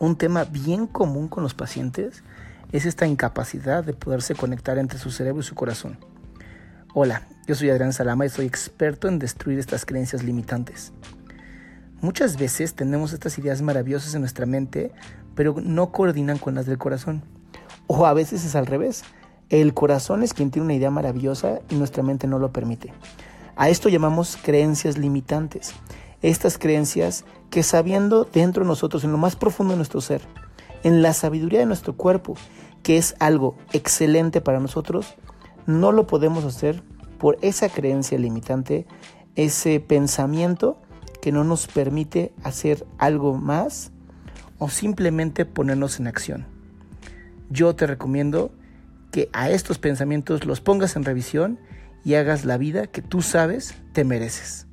Un tema bien común con los pacientes es esta incapacidad de poderse conectar entre su cerebro y su corazón. Hola, yo soy Adrián Salama y soy experto en destruir estas creencias limitantes. Muchas veces tenemos estas ideas maravillosas en nuestra mente, pero no coordinan con las del corazón. O a veces es al revés. El corazón es quien tiene una idea maravillosa y nuestra mente no lo permite. A esto llamamos creencias limitantes. Estas creencias que sabiendo dentro de nosotros, en lo más profundo de nuestro ser, en la sabiduría de nuestro cuerpo, que es algo excelente para nosotros, no lo podemos hacer por esa creencia limitante, ese pensamiento que no nos permite hacer algo más o simplemente ponernos en acción. Yo te recomiendo que a estos pensamientos los pongas en revisión y hagas la vida que tú sabes te mereces.